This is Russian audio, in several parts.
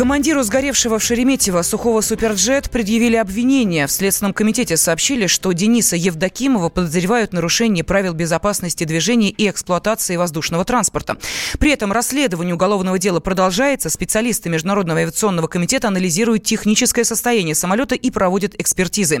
Командиру сгоревшего в Шереметьево сухого «Суперджет» предъявили обвинение. В Следственном комитете сообщили, что Дениса Евдокимова подозревают в нарушении правил безопасности движения и эксплуатации воздушного транспорта. При этом расследование уголовного дела продолжается. Специалисты Международного авиационного комитета анализируют техническое состояние самолета и проводят экспертизы.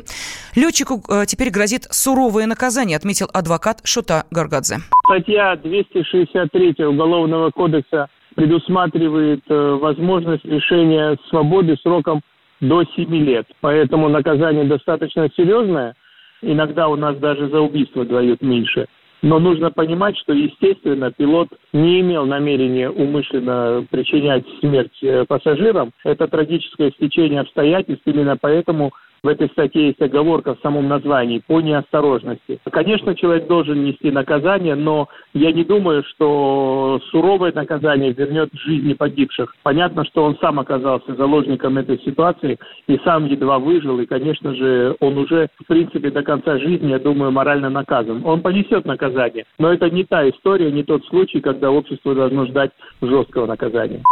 Летчику э, теперь грозит суровое наказание, отметил адвокат Шута Гаргадзе. Статья 263 Уголовного кодекса предусматривает э, возможность лишения свободы сроком до 7 лет. Поэтому наказание достаточно серьезное. Иногда у нас даже за убийство дают меньше. Но нужно понимать, что, естественно, пилот не имел намерения умышленно причинять смерть э, пассажирам. Это трагическое стечение обстоятельств. Именно поэтому в этой статье есть оговорка в самом названии по неосторожности. Конечно, человек должен нести наказание, но я не думаю, что суровое наказание вернет жизни погибших. Понятно, что он сам оказался заложником этой ситуации и сам едва выжил, и, конечно же, он уже, в принципе, до конца жизни, я думаю, морально наказан. Он понесет наказание, но это не та история, не тот случай, когда общество должно ждать жесткого наказания.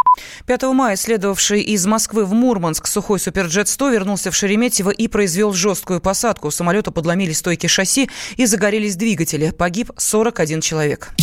5 мая следовавший из Москвы в Мурманск сухой Суперджет-100 вернулся в Шереметьево и произвел жесткую посадку. У самолета подломили стойки шасси и загорелись двигатели. Погиб 41 человек.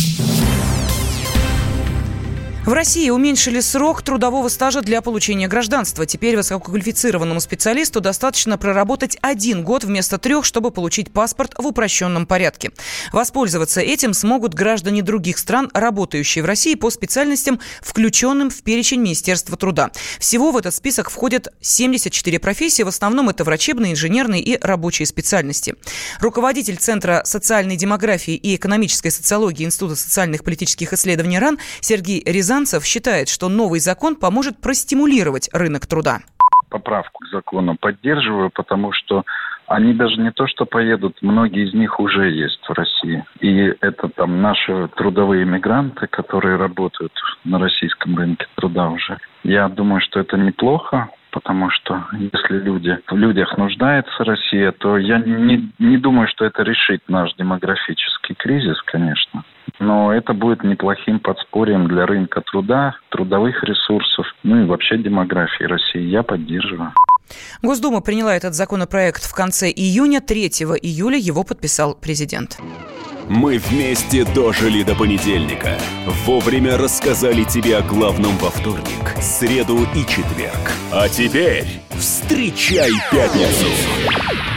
В России уменьшили срок трудового стажа для получения гражданства. Теперь высококвалифицированному специалисту достаточно проработать один год вместо трех, чтобы получить паспорт в упрощенном порядке. Воспользоваться этим смогут граждане других стран, работающие в России по специальностям, включенным в перечень Министерства труда. Всего в этот список входят 74 профессии, в основном это врачебные, инженерные и рабочие специальности. Руководитель Центра социальной демографии и экономической социологии Института социальных политических исследований РАН Сергей Рязанов Казанцев считает, что новый закон поможет простимулировать рынок труда. Поправку к закону поддерживаю, потому что они даже не то, что поедут, многие из них уже есть в России. И это там наши трудовые мигранты, которые работают на российском рынке труда уже. Я думаю, что это неплохо, потому что если люди, в людях нуждается Россия, то я не, не думаю, что это решит наш демографический кризис, конечно но это будет неплохим подспорьем для рынка труда, трудовых ресурсов, ну и вообще демографии России. Я поддерживаю. Госдума приняла этот законопроект в конце июня. 3 июля его подписал президент. Мы вместе дожили до понедельника. Вовремя рассказали тебе о главном во вторник, среду и четверг. А теперь встречай пятницу!